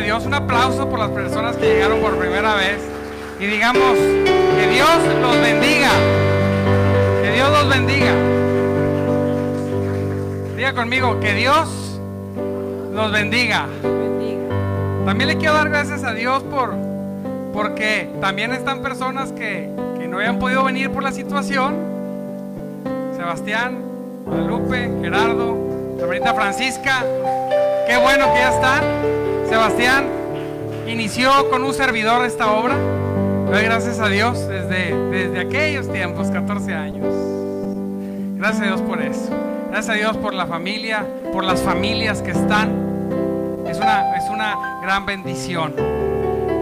Dios. Un aplauso por las personas que llegaron por primera vez. Y digamos, que Dios los bendiga. Que Dios los bendiga. Diga conmigo, que Dios los bendiga. También le quiero dar gracias a Dios por porque también están personas que, no habían podido venir por la situación. Sebastián, Guadalupe, Gerardo, la Francisca. Qué bueno que ya están. Sebastián inició con un servidor esta obra. Doy gracias a Dios desde, desde aquellos tiempos, 14 años. Gracias a Dios por eso. Gracias a Dios por la familia, por las familias que están. Es una, es una gran bendición.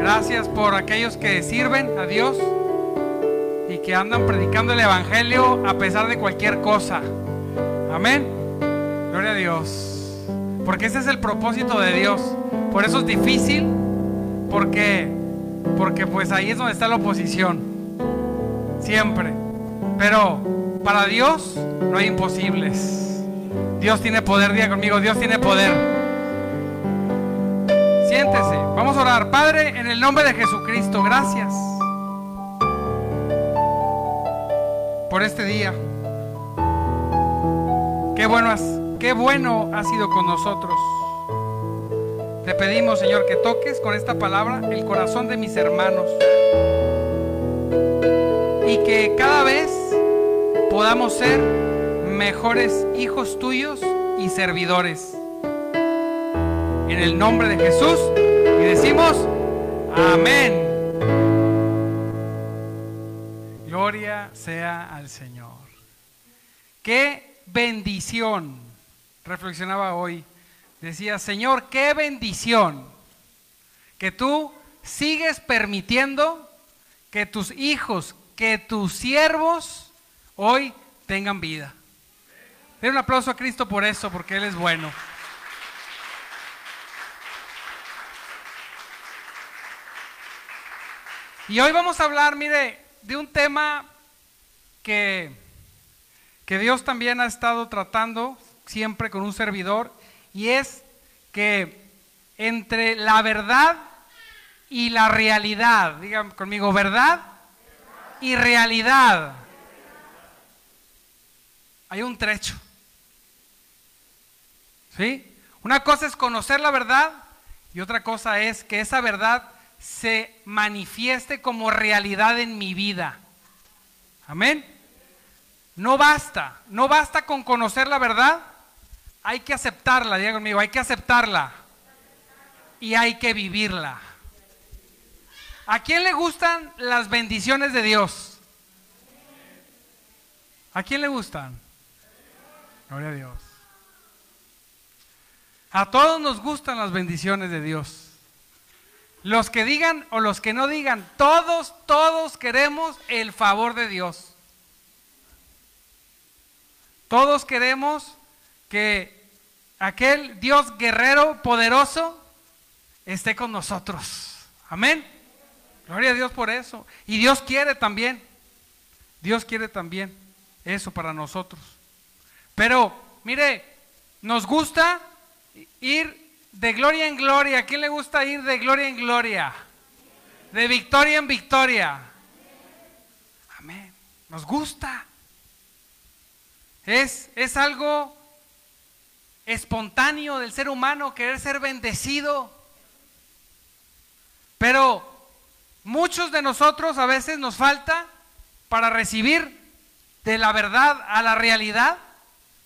Gracias por aquellos que sirven a Dios y que andan predicando el Evangelio a pesar de cualquier cosa. Amén. Gloria a Dios. Porque ese es el propósito de Dios. Por eso es difícil. Porque, porque pues ahí es donde está la oposición. Siempre. Pero para Dios no hay imposibles. Dios tiene poder. Diga conmigo, Dios tiene poder. Siéntese. Vamos a orar. Padre, en el nombre de Jesucristo, gracias por este día. Qué bueno has Qué bueno ha sido con nosotros. Te pedimos, Señor, que toques con esta palabra el corazón de mis hermanos. Y que cada vez podamos ser mejores hijos tuyos y servidores. En el nombre de Jesús. Y decimos, amén. Gloria sea al Señor. Qué bendición reflexionaba hoy, decía, Señor, qué bendición que tú sigues permitiendo que tus hijos, que tus siervos hoy tengan vida. Den un aplauso a Cristo por eso, porque Él es bueno. Y hoy vamos a hablar, mire, de un tema que, que Dios también ha estado tratando siempre con un servidor, y es que entre la verdad y la realidad, digan conmigo, verdad y realidad, hay un trecho. ¿Sí? Una cosa es conocer la verdad y otra cosa es que esa verdad se manifieste como realidad en mi vida. Amén. No basta, no basta con conocer la verdad, hay que aceptarla, diga conmigo, hay que aceptarla. Y hay que vivirla. ¿A quién le gustan las bendiciones de Dios? ¿A quién le gustan? Gloria a Dios. A todos nos gustan las bendiciones de Dios. Los que digan o los que no digan, todos, todos queremos el favor de Dios. Todos queremos que aquel Dios guerrero poderoso esté con nosotros. Amén. Gloria a Dios por eso. Y Dios quiere también. Dios quiere también eso para nosotros. Pero, mire, nos gusta ir de gloria en gloria. ¿A quién le gusta ir de gloria en gloria? De victoria en victoria. Amén. Nos gusta. Es, es algo espontáneo del ser humano querer ser bendecido. Pero muchos de nosotros a veces nos falta para recibir de la verdad a la realidad,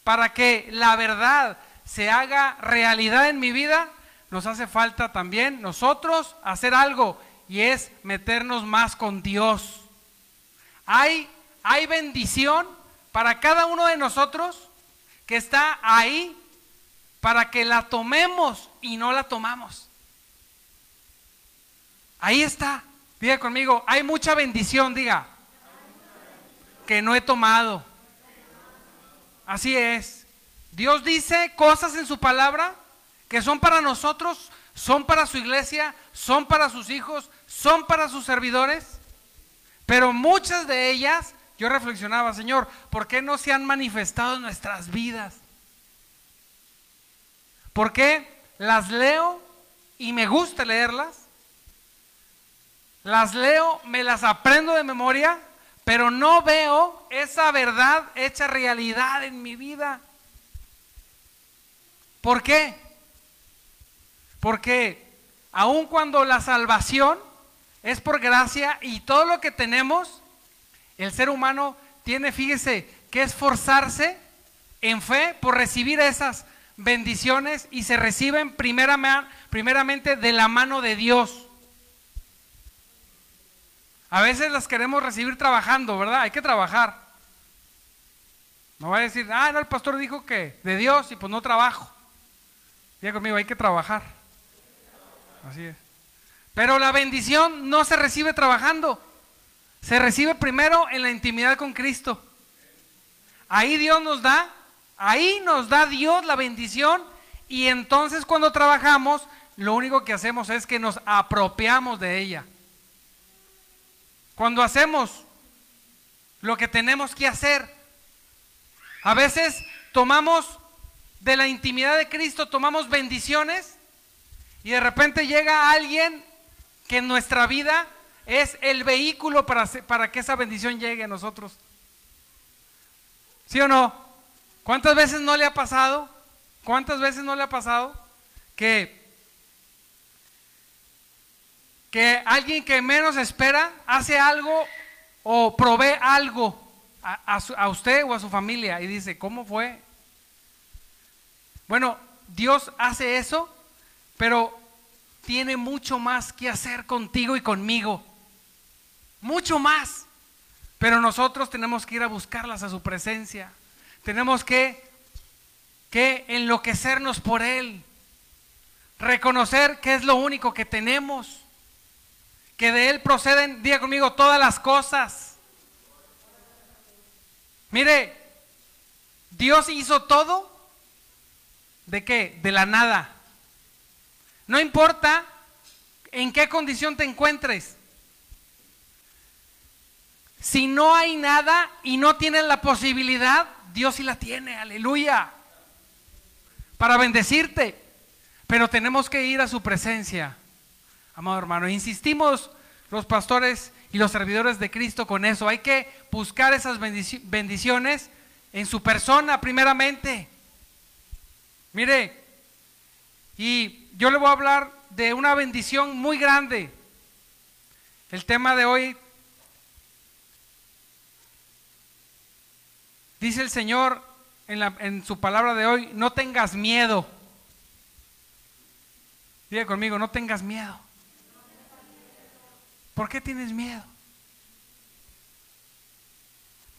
para que la verdad se haga realidad en mi vida, nos hace falta también nosotros hacer algo y es meternos más con Dios. Hay, hay bendición para cada uno de nosotros que está ahí para que la tomemos y no la tomamos. Ahí está. Diga conmigo, hay mucha bendición, diga, que no he tomado. Así es. Dios dice cosas en su palabra que son para nosotros, son para su iglesia, son para sus hijos, son para sus servidores. Pero muchas de ellas, yo reflexionaba, Señor, ¿por qué no se han manifestado en nuestras vidas? ¿Por qué las leo y me gusta leerlas. Las leo, me las aprendo de memoria, pero no veo esa verdad hecha realidad en mi vida. ¿Por qué? Porque aun cuando la salvación es por gracia y todo lo que tenemos, el ser humano tiene, fíjese, que esforzarse en fe por recibir esas bendiciones y se reciben primeramente de la mano de Dios. A veces las queremos recibir trabajando, ¿verdad? Hay que trabajar. No va a decir, ah, no, el pastor dijo que de Dios y pues no trabajo. Diga conmigo, hay que trabajar. Así es. Pero la bendición no se recibe trabajando. Se recibe primero en la intimidad con Cristo. Ahí Dios nos da, ahí nos da Dios la bendición y entonces cuando trabajamos, lo único que hacemos es que nos apropiamos de ella. Cuando hacemos lo que tenemos que hacer, a veces tomamos de la intimidad de Cristo, tomamos bendiciones y de repente llega alguien que en nuestra vida es el vehículo para, para que esa bendición llegue a nosotros. ¿Sí o no? ¿Cuántas veces no le ha pasado? ¿Cuántas veces no le ha pasado que que alguien que menos espera hace algo o provee algo a, usted o a su familia y dice, ¿cómo fue? Bueno, Dios hace eso, pero tiene mucho más que hacer contigo y conmigo. Mucho más. Pero nosotros tenemos que ir a buscarlas a su presencia. Tenemos que, que enloquecernos por Él. Reconocer que es lo único que tenemos que de Él proceden, diga conmigo, todas las cosas. Mire, Dios hizo todo de qué? De la nada. No importa en qué condición te encuentres. Si no hay nada y no tienes la posibilidad, Dios sí la tiene, aleluya. Para bendecirte. Pero tenemos que ir a su presencia. Amado hermano, insistimos los pastores y los servidores de Cristo con eso. Hay que buscar esas bendiciones en su persona primeramente. Mire, y yo le voy a hablar de una bendición muy grande. El tema de hoy dice el Señor en, en su palabra de hoy, no tengas miedo. Diga conmigo, no tengas miedo. ¿Por qué tienes miedo?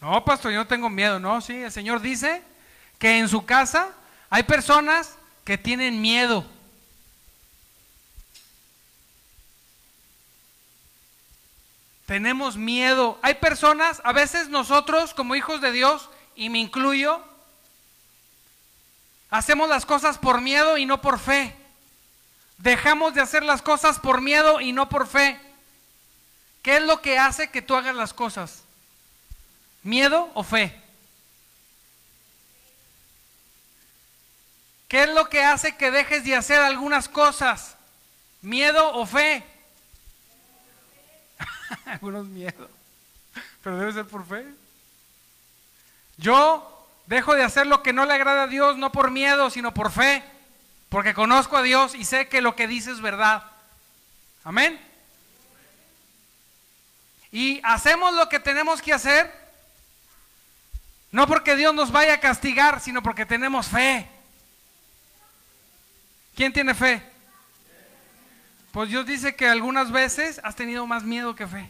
No, pastor, yo no tengo miedo. No, sí, el Señor dice que en su casa hay personas que tienen miedo. Tenemos miedo. Hay personas, a veces nosotros como hijos de Dios, y me incluyo, hacemos las cosas por miedo y no por fe. Dejamos de hacer las cosas por miedo y no por fe. ¿Qué es lo que hace que tú hagas las cosas? ¿Miedo o fe? ¿Qué es lo que hace que dejes de hacer algunas cosas? ¿Miedo o fe? Algunos miedos. Pero debe ser por fe. Yo dejo de hacer lo que no le agrada a Dios, no por miedo, sino por fe. Porque conozco a Dios y sé que lo que dice es verdad. Amén. Y hacemos lo que tenemos que hacer, no porque Dios nos vaya a castigar, sino porque tenemos fe. ¿Quién tiene fe? Pues Dios dice que algunas veces has tenido más miedo que fe.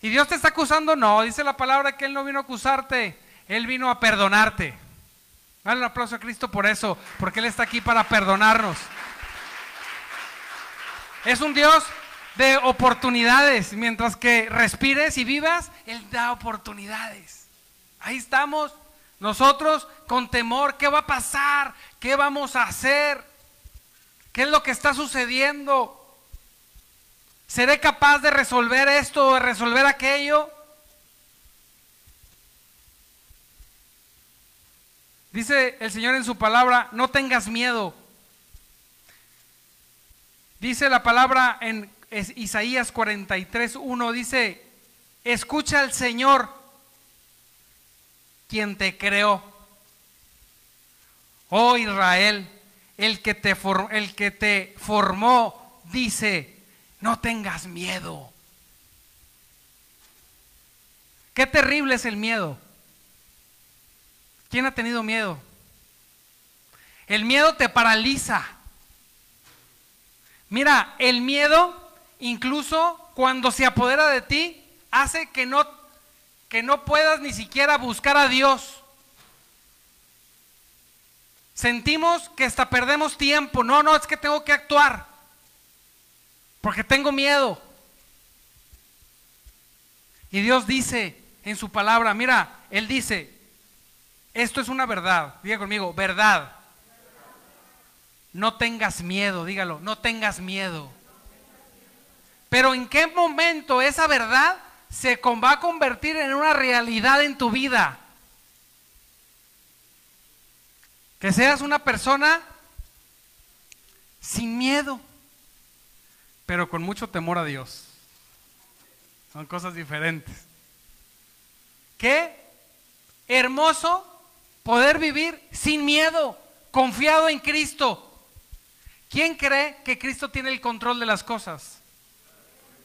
¿Y Dios te está acusando? No, dice la palabra que Él no vino a acusarte, Él vino a perdonarte. Dale un aplauso a Cristo por eso, porque Él está aquí para perdonarnos. Es un Dios de oportunidades. Mientras que respires y vivas, Él da oportunidades. Ahí estamos nosotros con temor. ¿Qué va a pasar? ¿Qué vamos a hacer? ¿Qué es lo que está sucediendo? ¿Seré capaz de resolver esto o de resolver aquello? Dice el Señor en su palabra, no tengas miedo. Dice la palabra en Isaías 43, 1, dice, escucha al Señor, quien te creó. Oh Israel, el que te, el que te formó, dice, no tengas miedo. Qué terrible es el miedo. ¿Quién ha tenido miedo? El miedo te paraliza. Mira, el miedo, incluso cuando se apodera de ti, hace que no, que no puedas ni siquiera buscar a Dios. Sentimos que hasta perdemos tiempo. No, no, es que tengo que actuar. Porque tengo miedo. Y Dios dice, en su palabra. Mira, Él dice, esto es una verdad. Diga conmigo, verdad. No tengas miedo, dígalo, no tengas miedo. Pero ¿en qué momento esa verdad se va a convertir en una realidad en tu vida? Que seas una persona sin miedo, pero con mucho temor a Dios. Son cosas diferentes. Qué hermoso poder vivir sin miedo, confiado en Cristo. ¿Quién cree que Cristo tiene el control de las cosas?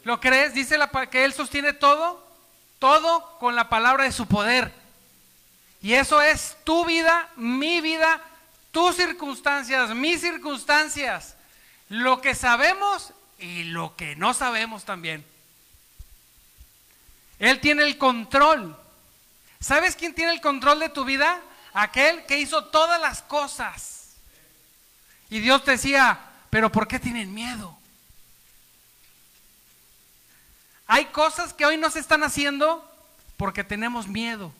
¿Lo crees? Dice la, que Él sostiene todo, todo con la palabra de su poder. Y eso es tu vida, mi vida, tus circunstancias, mis circunstancias. Lo que sabemos y lo que no sabemos también. Él tiene el control. ¿Sabes quién tiene el control de tu vida? Aquel que hizo todas las cosas. Y Dios decía, pero ¿por qué tienen miedo? Hay cosas que hoy no se están haciendo porque tenemos miedo.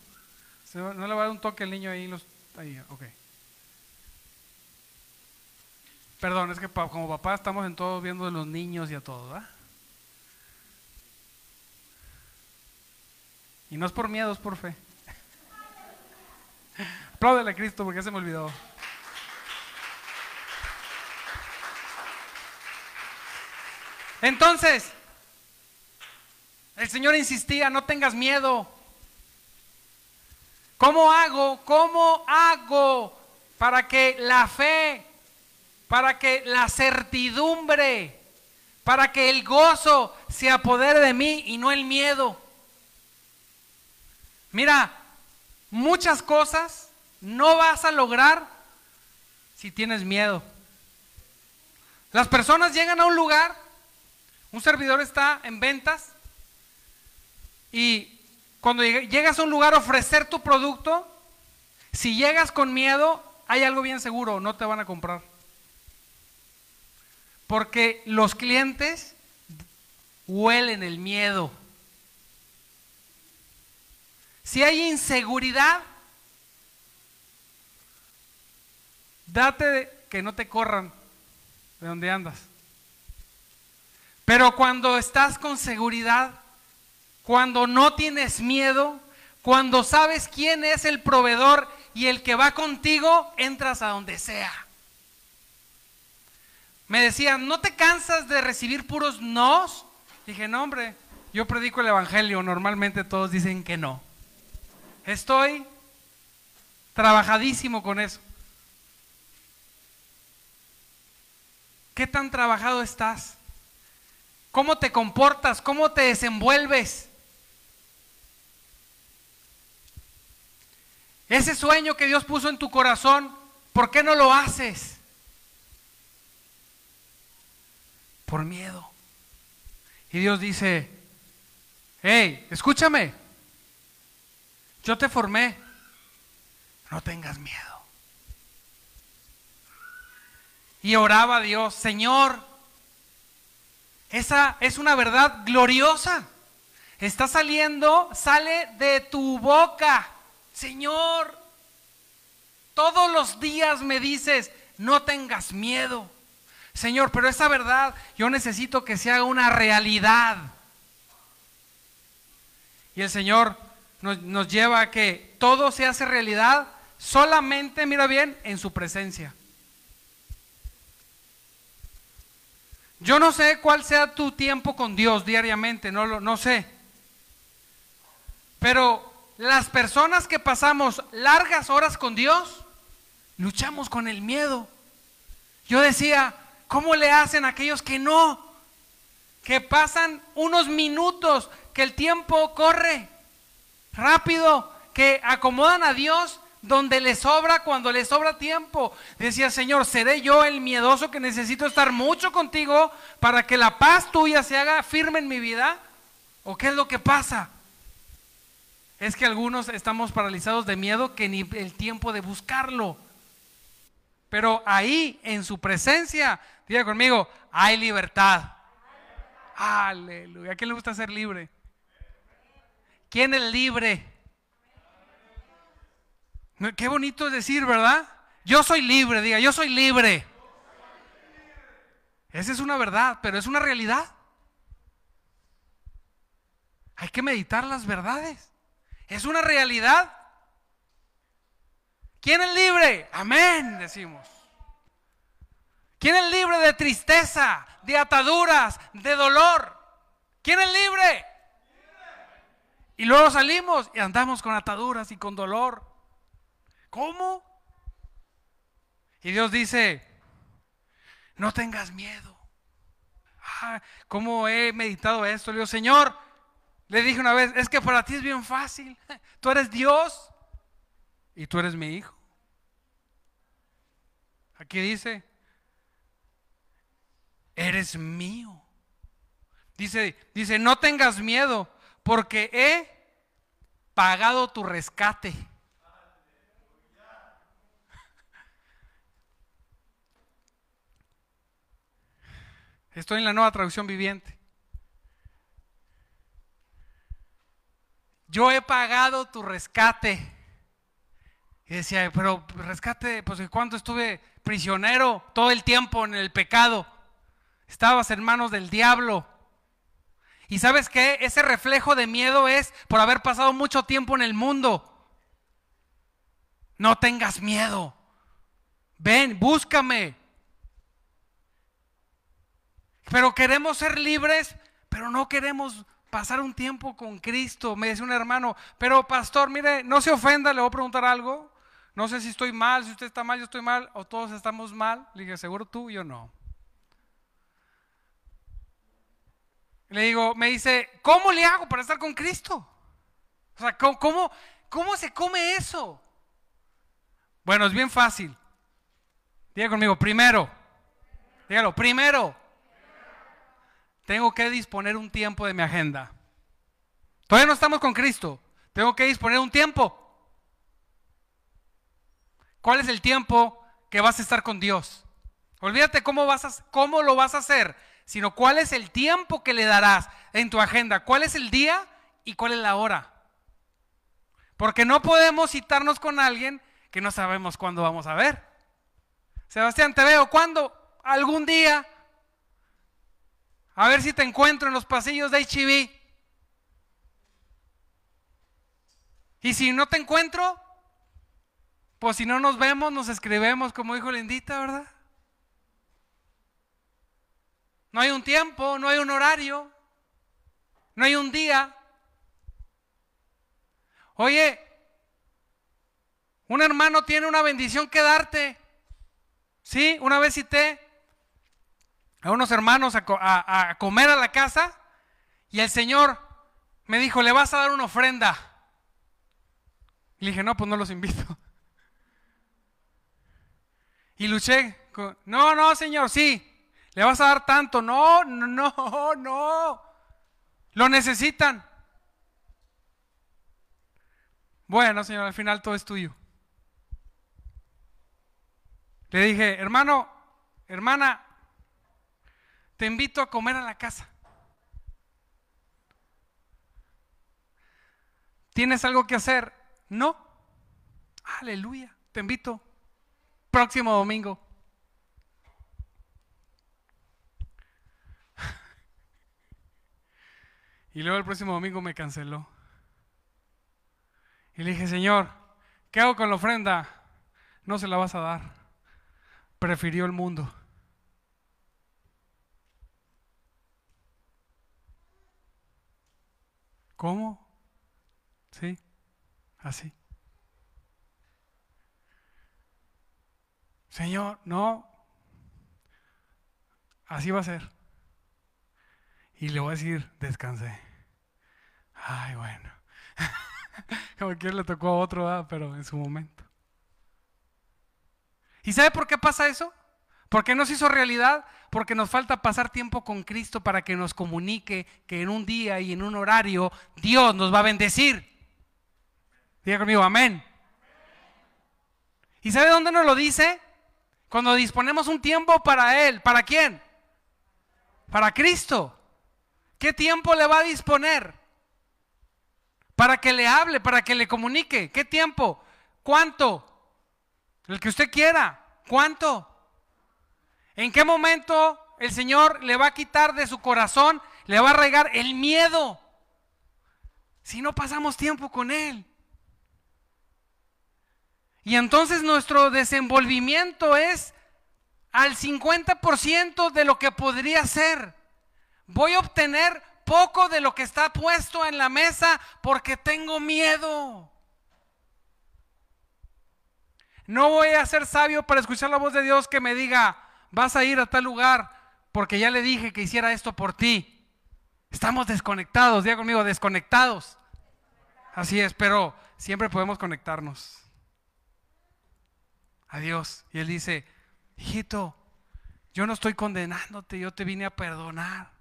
¿No le va a dar un toque al niño ahí? Los, ahí ok. Perdón, es que como papá estamos en todo viendo de los niños y a todo, ¿verdad? Y no es por miedo, es por fe. Apláudele a Cristo porque se me olvidó. Entonces, el Señor insistía, no tengas miedo. ¿Cómo hago? ¿Cómo hago para que la fe, para que la certidumbre, para que el gozo se apodere de mí y no el miedo? Mira, muchas cosas no vas a lograr si tienes miedo. Las personas llegan a un lugar, un servidor está en ventas y cuando llegas a un lugar a ofrecer tu producto, si llegas con miedo, hay algo bien seguro, no te van a comprar. Porque los clientes huelen el miedo. Si hay inseguridad, date que no te corran de donde andas. Pero cuando estás con seguridad, cuando no tienes miedo, cuando sabes quién es el proveedor y el que va contigo, entras a donde sea. Me decían, ¿no te cansas de recibir puros nos? Dije, no, hombre, yo predico el Evangelio, normalmente todos dicen que no. Estoy trabajadísimo con eso. ¿Qué tan trabajado estás? ¿Cómo te comportas? ¿Cómo te desenvuelves? Ese sueño que Dios puso en tu corazón, ¿por qué no lo haces? Por miedo. Y Dios dice, hey, escúchame, yo te formé. No tengas miedo. Y oraba Dios, Señor, esa es una verdad gloriosa. Está saliendo, sale de tu boca. Señor, todos los días me dices, no tengas miedo. Señor, pero esa verdad yo necesito que se haga una realidad. Y el Señor nos, lleva a que todo se hace realidad solamente, mira bien, en su presencia. Yo no sé cuál sea tu tiempo con Dios diariamente, no, lo, no sé. Pero las personas que pasamos largas horas con Dios, luchamos con el miedo. Yo decía, ¿cómo le hacen aquellos que no? Que pasan unos minutos, que el tiempo corre rápido, que acomodan a Dios donde le sobra cuando le sobra tiempo. Decía, Señor, ¿seré yo el miedoso que necesito estar mucho contigo para que la paz tuya se haga firme en mi vida? ¿O qué es lo que pasa? Es que algunos estamos paralizados de miedo que ni el tiempo de buscarlo. Pero ahí, en su presencia, diga conmigo, hay libertad. Aleluya. ¿A quién le gusta ser libre? ¿Quién es libre? Qué bonito es decir, ¿verdad? Yo soy libre, diga, yo soy libre. Esa es una verdad, pero es una realidad. Hay que meditar las verdades. Es una realidad. ¿Quién es libre? Amén, decimos. ¿Quién es libre de tristeza, de ataduras, de dolor? ¿Quién es libre? Y luego salimos y andamos con ataduras y con dolor. ¿Cómo? Y Dios dice, no tengas miedo. Ah, ¿Cómo he meditado esto? Le digo, Señor, le dije una vez, es que para ti es bien fácil. Tú eres Dios y tú eres mi hijo. Aquí dice, eres mío. Dice, dice, no tengas miedo porque he pagado tu rescate. Estoy en la nueva traducción viviente. Yo he pagado tu rescate. Y decía, pero rescate, pues ¿cuánto estuve prisionero? Todo el tiempo en el pecado. Estabas en manos del diablo. Y sabes qué? Ese reflejo de miedo es por haber pasado mucho tiempo en el mundo. No tengas miedo. Ven, búscame. Pero queremos ser libres, pero no queremos pasar un tiempo con Cristo. Me dice un hermano, pero pastor, mire, no se ofenda, le voy a preguntar algo. No sé si estoy mal, si usted está mal, yo estoy mal, o todos estamos mal. Le dije, seguro tú, yo no. Le digo, me dice, ¿cómo le hago para estar con Cristo? O sea, ¿cómo, cómo, se come eso? Bueno, es bien fácil. Diga conmigo, primero. Dígalo, primero. Tengo que disponer un tiempo de mi agenda. Todavía no estamos con Cristo. Tengo que disponer un tiempo. ¿Cuál es el tiempo que vas a estar con Dios? Olvídate cómo, vas a, cómo lo vas a hacer sino cuál es el tiempo que le darás en tu agenda, cuál es el día y cuál es la hora. Porque no podemos citarnos con alguien que no sabemos cuándo vamos a ver. Sebastián, te veo cuándo, algún día. A ver si te encuentro en los pasillos de HIV. Y si no te encuentro, pues si no nos vemos, nos escribemos, como dijo Lindita, ¿verdad? No hay un tiempo, no hay un horario, no hay un día. Oye, un hermano tiene una bendición que darte. Sí, una vez cité a unos hermanos a, comer a la casa y el Señor me dijo, le vas a dar una ofrenda. Y le dije, no, pues no los invito. Y luché, con, no, no, Señor, sí, ¿Le vas a dar tanto? No, no, no. Lo necesitan. Bueno, Señor, al final todo es tuyo. Le dije, hermano, hermana, te invito a comer a la casa. ¿Tienes algo que hacer? No. Aleluya, te invito. Próximo domingo. Y luego el próximo domingo me canceló. Y le dije, Señor, ¿qué hago con la ofrenda? No se la vas a dar. Prefirió el mundo. ¿Cómo? ¿Sí? Así. Señor, no. Así va a ser. Y le voy a decir, descansé. Ay, bueno. Como que le tocó a otro, pero en su momento. ¿Y sabe por qué pasa eso? ¿Por qué nos hizo realidad? Porque nos falta pasar tiempo con Cristo para que nos comunique que en un día y en un horario Dios nos va a bendecir. Diga conmigo, amén. ¿Y sabe dónde nos lo dice? Cuando disponemos un tiempo para Él. ¿Para quién? Para Cristo. ¿Qué tiempo le va a disponer? Para que le hable, para que le comunique. ¿Qué tiempo? ¿Cuánto? El que usted quiera. ¿Cuánto? ¿En qué momento el Señor le va a quitar de su corazón, le va a regar el miedo? Si no pasamos tiempo con Él. Y entonces nuestro desenvolvimiento es al 50% de lo que podría ser. Voy a obtener poco de lo que está puesto en la mesa porque tengo miedo. No voy a ser sabio para escuchar la voz de Dios que me diga, vas a ir a tal lugar porque ya le dije que hiciera esto por ti. Estamos desconectados, diga conmigo, desconectados. Así es, pero siempre podemos conectarnos a Dios. Y Él dice, hijito, yo no estoy condenándote, yo te vine a perdonar.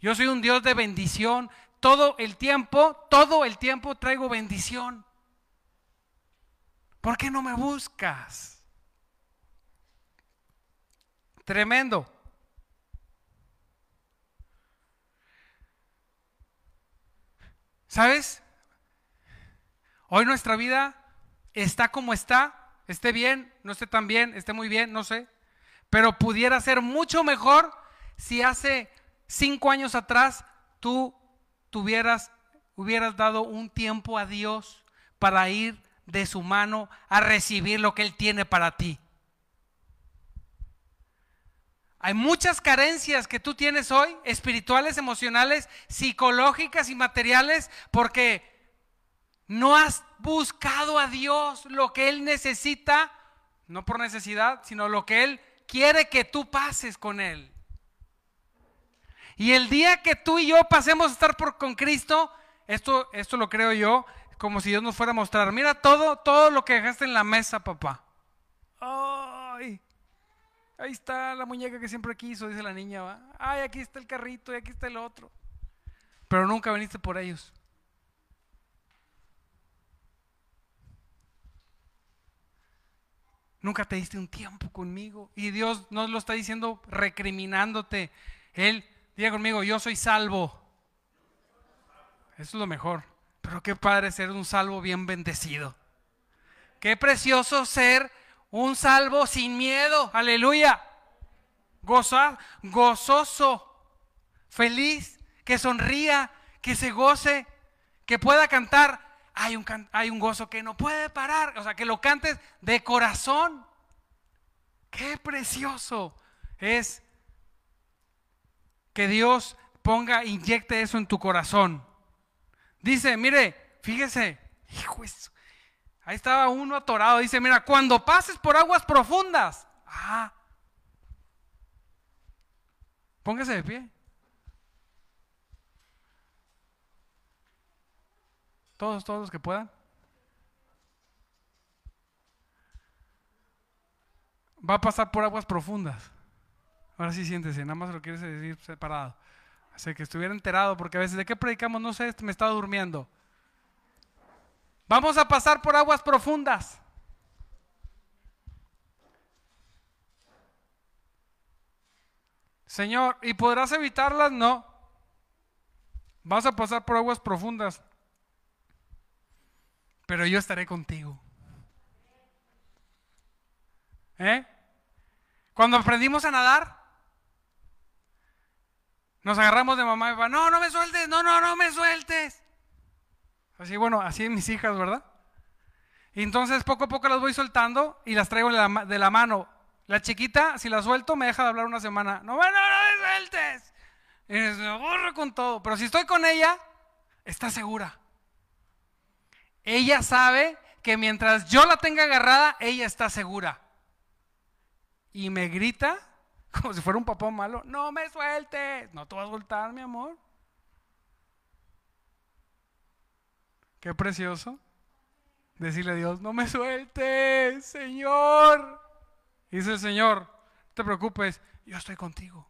Yo soy un Dios de bendición. Todo el tiempo, todo el tiempo traigo bendición. ¿Por qué no me buscas? Tremendo. ¿Sabes? Hoy nuestra vida está como está, esté bien, no esté tan bien, esté muy bien, no sé, pero pudiera ser mucho mejor si hace cinco años atrás tú tuvieras, hubieras dado un tiempo a Dios para ir de su mano a recibir lo que Él tiene para ti. Hay muchas carencias que tú tienes hoy, espirituales, emocionales, psicológicas y materiales, porque no has buscado a Dios lo que Él necesita, no por necesidad, sino lo que Él quiere que tú pases con Él. Y el día que tú y yo pasemos a estar por, con Cristo, esto, esto lo creo yo, como si Dios nos fuera a mostrar, mira todo, todo lo que dejaste en la mesa, papá. Ay, ahí está la muñeca que siempre quiso, dice la niña, ¿va? Ay, aquí está el carrito y aquí está el otro. Pero nunca viniste por ellos. Nunca te diste un tiempo conmigo. Y Dios no lo está diciendo recriminándote. Él, diga conmigo, yo soy salvo. Eso es lo mejor. Pero qué padre ser un salvo bien bendecido. Qué precioso ser un salvo sin miedo. Aleluya. Goza, gozoso, feliz, que sonría, que se goce, que pueda cantar. Hay un, hay un gozo que no puede parar. O sea, que lo cantes de corazón. Qué precioso es que Dios ponga, inyecte eso en tu corazón. Dice, mire, fíjese, hijo eso. Ahí estaba uno atorado. Dice, mira, cuando pases por aguas profundas. Ah. Póngase de pie. Todos, todos los que puedan. Va a pasar por aguas profundas. Ahora sí siéntese, nada más lo quieres decir separado. Así que estuviera enterado, porque a veces, ¿de qué predicamos? No sé, me estaba durmiendo. Vamos a pasar por aguas profundas. Señor, ¿y podrás evitarlas? No. Vas a pasar por aguas profundas. Pero yo estaré contigo. ¿Eh? Cuando aprendimos a nadar, nos agarramos de mamá y papá, no, no me sueltes, no, no, no me sueltes. Así, bueno, así mis hijas, ¿verdad? Y entonces poco a poco las voy soltando y las traigo de la, mano. La chiquita, si la suelto, me deja de hablar una semana. No, bueno, no me sueltes. Y me aburro con todo. Pero si estoy con ella, está segura. Ella sabe que mientras yo la tenga agarrada, ella está segura. Y me grita, como si fuera un papá malo, no me sueltes, no te vas a soltar, mi amor. Qué precioso. Decirle a Dios, no me sueltes, Señor. dice el Señor, no te preocupes, yo estoy contigo.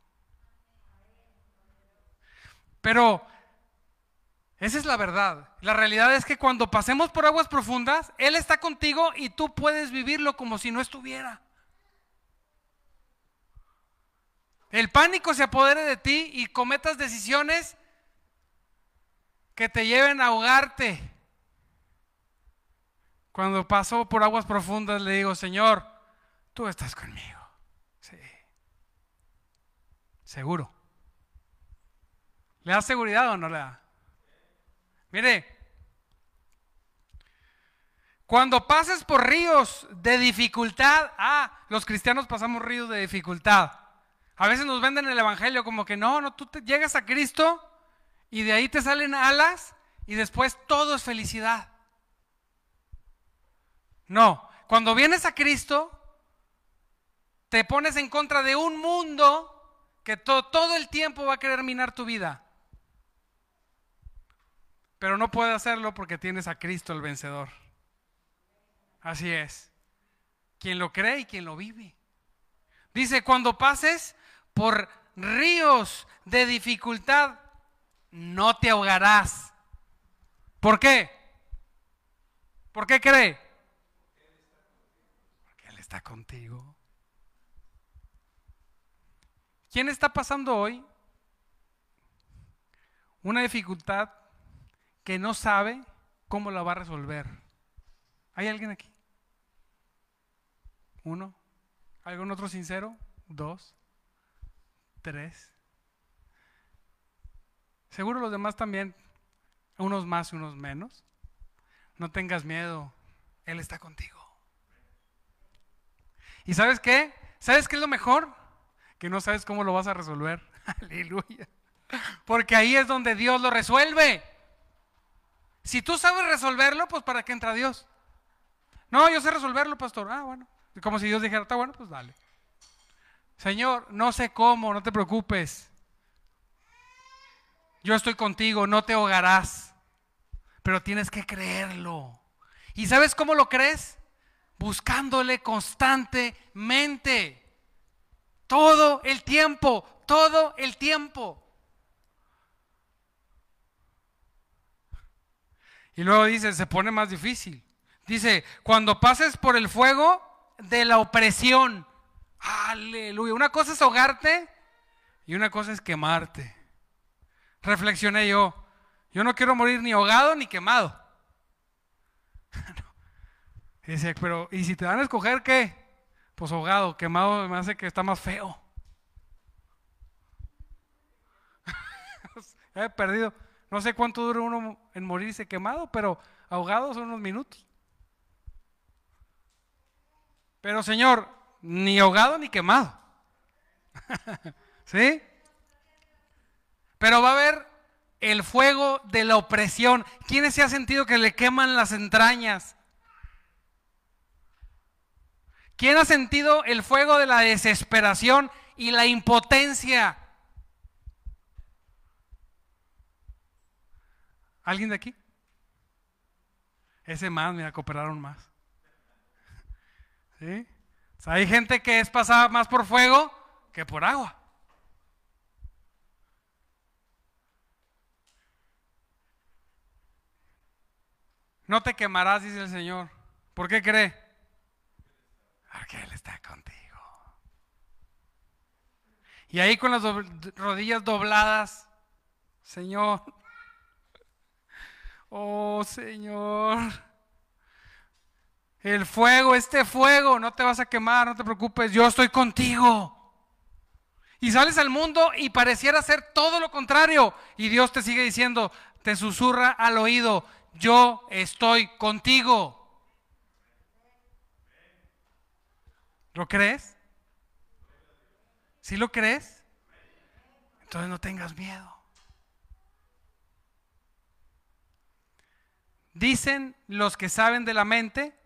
Pero esa es la verdad. La realidad es que cuando pasemos por aguas profundas, Él está contigo y tú puedes vivirlo como si no estuviera. El pánico se apodere de ti y cometas decisiones que te lleven a ahogarte. Cuando paso por aguas profundas le digo, Señor, tú estás conmigo. Sí. Seguro. ¿Le da seguridad o no le da? Mire, cuando pases por ríos de dificultad, ah, los cristianos pasamos ríos de dificultad. A veces nos venden el evangelio como que no, no, tú te llegas a Cristo y de ahí te salen alas y después todo es felicidad. No, cuando vienes a Cristo, te pones en contra de un mundo que todo el tiempo va a querer minar tu vida. Pero no puede hacerlo porque tienes a Cristo el vencedor. Así es. Quien lo cree y quien lo vive. Dice, cuando pases por ríos de dificultad, no te ahogarás. ¿Por qué? ¿Por qué cree? Porque Él está contigo. ¿Quién está pasando hoy una dificultad que no sabe cómo la va a resolver. ¿Hay alguien aquí? Uno. ¿Algún otro sincero? Dos. Tres. Seguro los demás también. Unos más unos menos. No tengas miedo. Él está contigo. ¿Y sabes qué? ¿Sabes qué es lo mejor? Que no sabes cómo lo vas a resolver. Aleluya. Porque ahí es donde Dios lo resuelve. Si tú sabes resolverlo, pues ¿para qué entra Dios? No, yo sé resolverlo, pastor. Ah, bueno. Como si Dios dijera, está bueno, pues dale. Señor, no sé cómo, no te preocupes. Yo estoy contigo, no te ahogarás. Pero tienes que creerlo. ¿Y sabes cómo lo crees? Buscándole constantemente. Todo el tiempo, todo el tiempo. Y luego dice, se pone más difícil. Dice, cuando pases por el fuego de la opresión. Aleluya. Una cosa es ahogarte y una cosa es quemarte. Reflexioné yo, yo no quiero morir ni ahogado ni quemado. Dice, pero ¿y si te dan a escoger qué? Pues ahogado, quemado me hace que está más feo. He perdido. No sé cuánto dura uno en morirse quemado, pero ahogado son unos minutos. Pero Señor, ni ahogado ni quemado. ¿Sí? Pero va a haber el fuego de la opresión. ¿Quién se ha sentido que le queman las entrañas? ¿Quién ha sentido el fuego de la desesperación y la impotencia? ¿Alguien de aquí? Ese más, mira, cooperaron más. ¿Sí? Hay gente que es pasada más por fuego que por agua. No te quemarás, dice el Señor. ¿Por qué cree? Porque Él está contigo. Y ahí con las rodillas dobladas, Señor, Oh Señor. El fuego, este fuego, no te vas a quemar, no te preocupes, yo estoy contigo. Y sales al mundo y pareciera ser todo lo contrario. Y Dios te sigue diciendo, te susurra al oído, yo estoy contigo. ¿Lo crees? ¿Sí lo crees? Entonces no tengas miedo. Dicen los que saben de la mente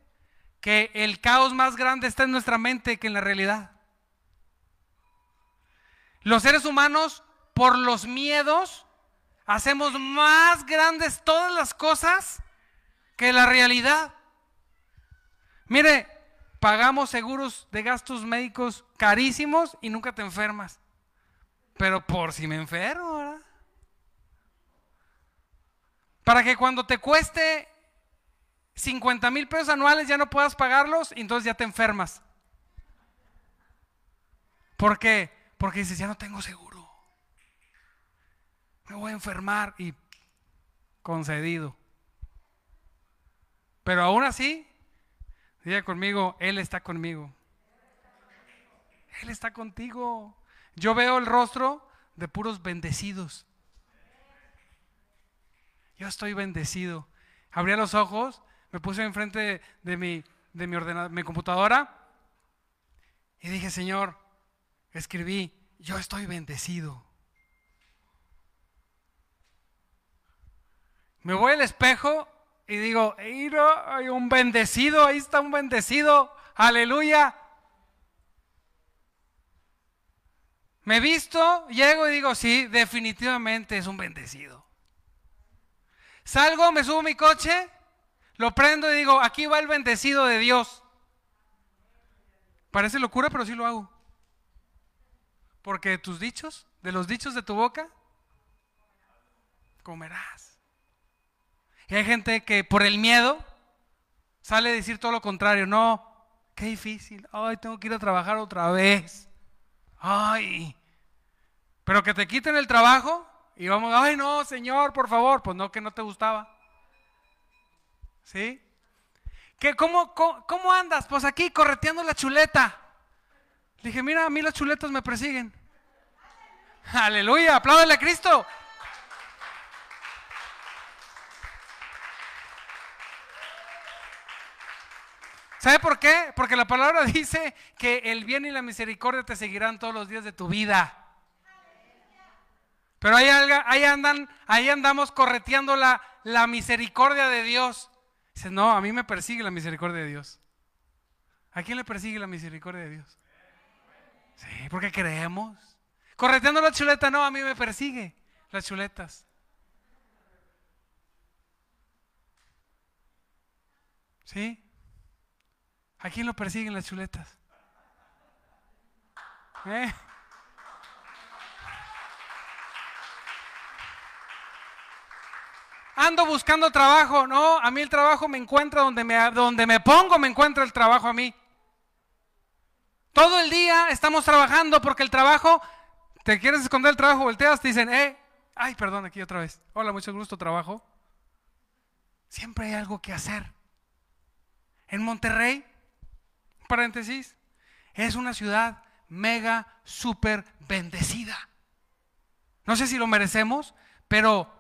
que el caos más grande está en nuestra mente que en la realidad. Los seres humanos, por los miedos, hacemos más grandes todas las cosas que la realidad. Mire, pagamos seguros de gastos médicos carísimos y nunca te enfermas. Pero por si me enfermo, ¿verdad? Para que cuando te cueste 50 mil pesos anuales ya no puedas pagarlos y entonces ya te enfermas. ¿Por qué? Porque dices, ya no tengo seguro. Me voy a enfermar y concedido. Pero aún así, diga conmigo, Él está conmigo. Él está contigo. Yo veo el rostro de puros bendecidos. Yo estoy bendecido. Abría los ojos, me puse enfrente de, mi, de mi, ordenador, mi computadora y dije, Señor, escribí, yo estoy bendecido. Me voy al espejo y digo, hay un bendecido, ahí está un bendecido, aleluya. Me visto, llego y digo, sí, definitivamente es un bendecido. Salgo, me subo a mi coche, lo prendo y digo, aquí va el bendecido de Dios. Parece locura, pero sí lo hago. Porque de tus dichos, de los dichos de tu boca, comerás. Y hay gente que por el miedo sale a decir todo lo contrario. No, qué difícil. Ay, tengo que ir a trabajar otra vez. Ay. Pero que te quiten el trabajo y vamos, ay no, Señor, por favor. Pues no, que no te gustaba. ¿Sí? ¿Qué, cómo, cómo, andas? Pues aquí correteando la chuleta. Le dije, mira, a mí las chuletas me persiguen. Aleluya, apláudale a Cristo. ¿Sabe por qué? Porque la palabra dice que el bien y la misericordia te seguirán todos los días de tu vida. Pero ahí, ahí, andan, ahí andamos correteando la, la misericordia de Dios. Dice, no, a mí me persigue la misericordia de Dios. ¿A quién le persigue la misericordia de Dios? Sí, porque creemos. Correteando la chuleta, no, a mí me persigue las chuletas. ¿Sí? ¿A quién lo persiguen las chuletas? ¿Eh? Ando buscando trabajo. No, a mí el trabajo me encuentra donde me, donde me pongo, me encuentra el trabajo a mí. Todo el día estamos trabajando porque el trabajo, te quieres esconder el trabajo, volteas, te dicen, eh, ay, perdón, aquí otra vez. Hola, mucho gusto, trabajo. Siempre hay algo que hacer. En Monterrey, paréntesis, es una ciudad mega, súper bendecida. No sé si lo merecemos, pero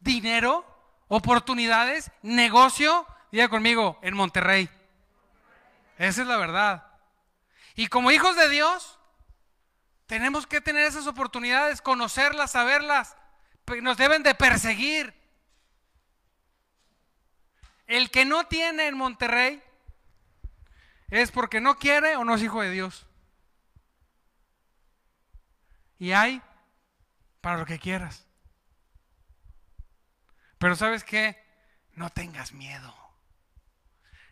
dinero oportunidades, negocio, diga conmigo, en Monterrey. Esa es la verdad. Y como hijos de Dios, tenemos que tener esas oportunidades, conocerlas, saberlas. Nos deben de perseguir. El que no tiene en Monterrey es porque no quiere o no es hijo de Dios. Y hay para lo que quieras. Pero sabes qué? No tengas miedo.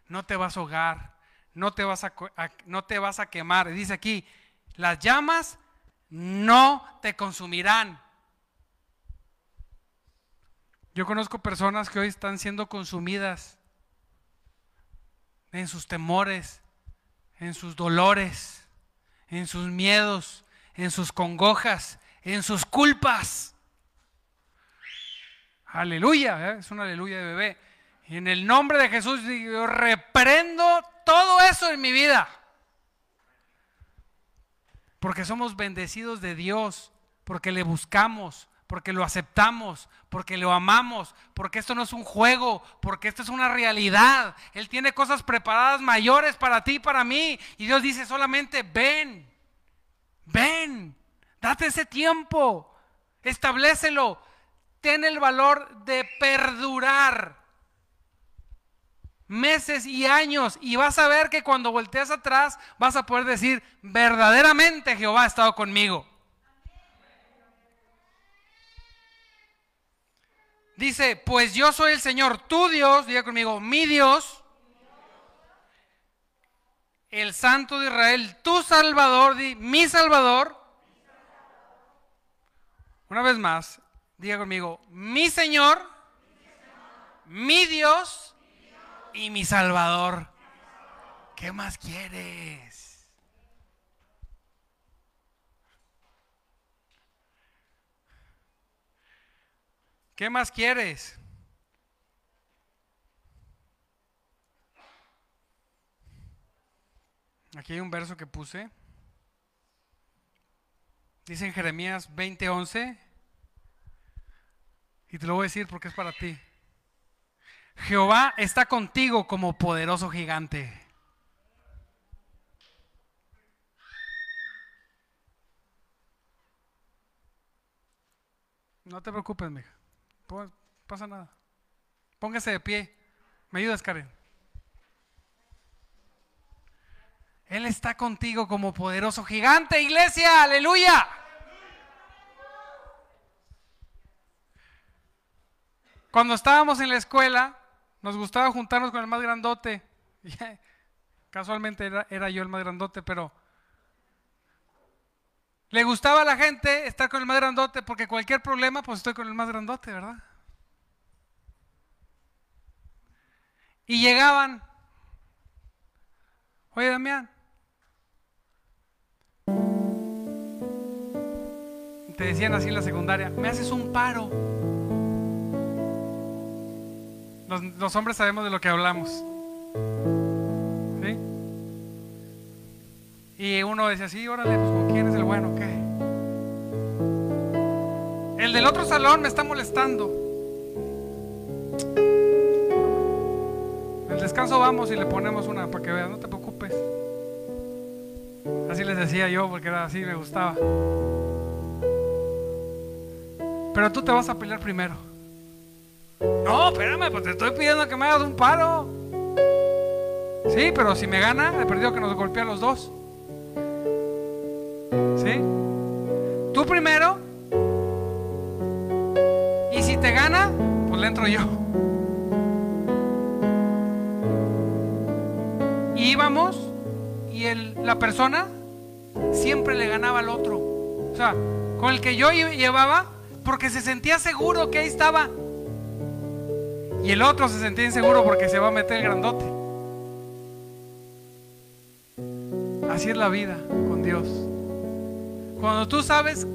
No te vas a ahogar. No te vas a, no te vas a quemar. Dice aquí, las llamas no te consumirán. Yo conozco personas que hoy están siendo consumidas en sus temores, en sus dolores, en sus miedos, en sus congojas, en sus culpas. Aleluya, ¿eh? es una aleluya de bebé. Y en el nombre de Jesús yo reprendo todo eso en mi vida. Porque somos bendecidos de Dios, porque le buscamos, porque lo aceptamos, porque lo amamos, porque esto no es un juego, porque esto es una realidad. Él tiene cosas preparadas mayores para ti y para mí. Y Dios dice solamente, ven, ven, date ese tiempo, establecelo, tiene el valor de perdurar. meses y años y vas a ver que cuando volteas atrás vas a poder decir, verdaderamente Jehová ha estado conmigo. Dice, pues yo soy el Señor, tu Dios, diga conmigo, mi Dios, el Santo de Israel, tu Salvador, di, mi Salvador. Una vez más, diga conmigo, mi Señor, mi Dios y mi Salvador. ¿Qué más quieres? ¿Qué más quieres? Aquí hay un verso que puse. Dice en Jeremías 20:11. Y te lo voy a decir porque es para ti. Jehová está contigo como poderoso gigante. No te preocupes, mija. Pasa nada. Póngase de pie. ¿Me ayudas, Karen? Él está contigo como poderoso gigante, iglesia. Aleluya. Cuando estábamos en la escuela, nos gustaba juntarnos con el más grandote. Casualmente era, yo el más grandote, pero le gustaba a la gente estar con el más grandote porque cualquier problema, pues estoy con el más grandote, ¿verdad? Y llegaban, oye Damián, te decían así en la secundaria, me haces un paro. Los, hombres sabemos de lo que hablamos. ¿Sí? Y uno decía, sí, órale, pues ¿con quién es el bueno? ¿Qué? El del otro salón me está molestando. El descanso vamos y le ponemos una para que veas, no te preocupes. Así les decía yo, porque era así, me gustaba. Pero tú te vas a pelear primero. No, espérame, pues te estoy pidiendo que me hagas un paro. Sí, pero si me gana, he perdido que nos golpea los dos. ¿Sí? Tú primero. Y si te gana, pues le entro yo. Y íbamos y el, la persona siempre le ganaba al otro. O sea, con el que yo llevaba, porque se sentía seguro que ahí estaba. Y el otro se sentía inseguro porque se va a meter el grandote. Así es la vida con Dios. Cuando tú sabes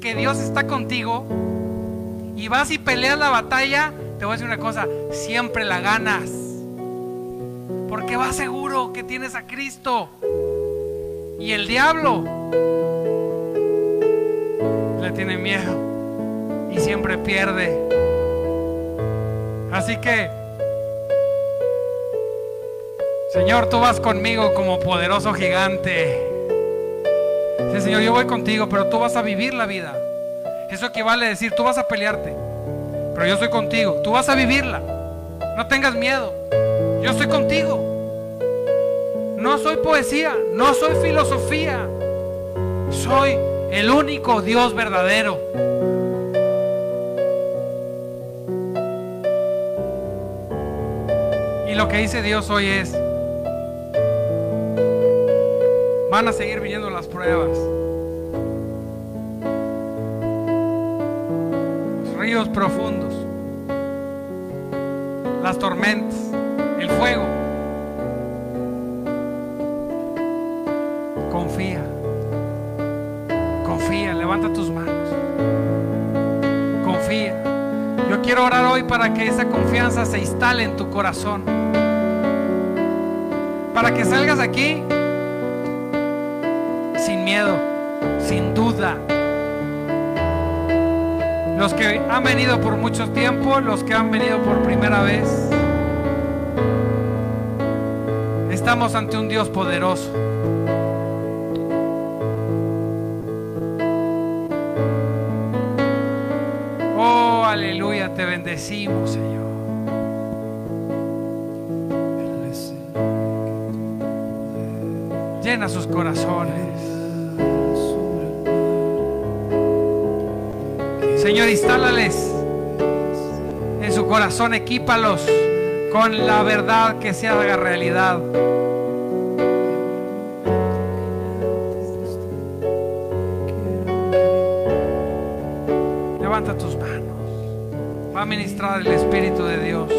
que Dios está contigo y vas y peleas la batalla, te voy a decir una cosa, siempre la ganas. Porque vas seguro que tienes a Cristo. Y el diablo le tiene miedo y siempre pierde. Así que, Señor, tú vas conmigo como poderoso gigante. Sí, Señor, yo voy contigo, pero tú vas a vivir la vida. Eso equivale a decir, tú vas a pelearte, pero yo estoy contigo. Tú vas a vivirla. No tengas miedo. Yo estoy contigo. No soy poesía, no soy filosofía. Soy el único Dios verdadero. Lo que dice Dios hoy es, van a seguir viniendo las pruebas. Los ríos profundos, las tormentas, el fuego. Confía, confía, levanta tus manos. Confía. Yo quiero orar hoy para que esa confianza se instale en tu corazón para que salgas aquí sin miedo, sin duda. Los que han venido por mucho tiempo, los que han venido por primera vez, estamos ante un Dios poderoso. Oh, aleluya, te bendecimos, Señor. Llena sus corazones. Señor, instálales en su corazón, equípalos con la verdad que se haga realidad. Levanta tus manos. Va a ministrar el Espíritu de Dios.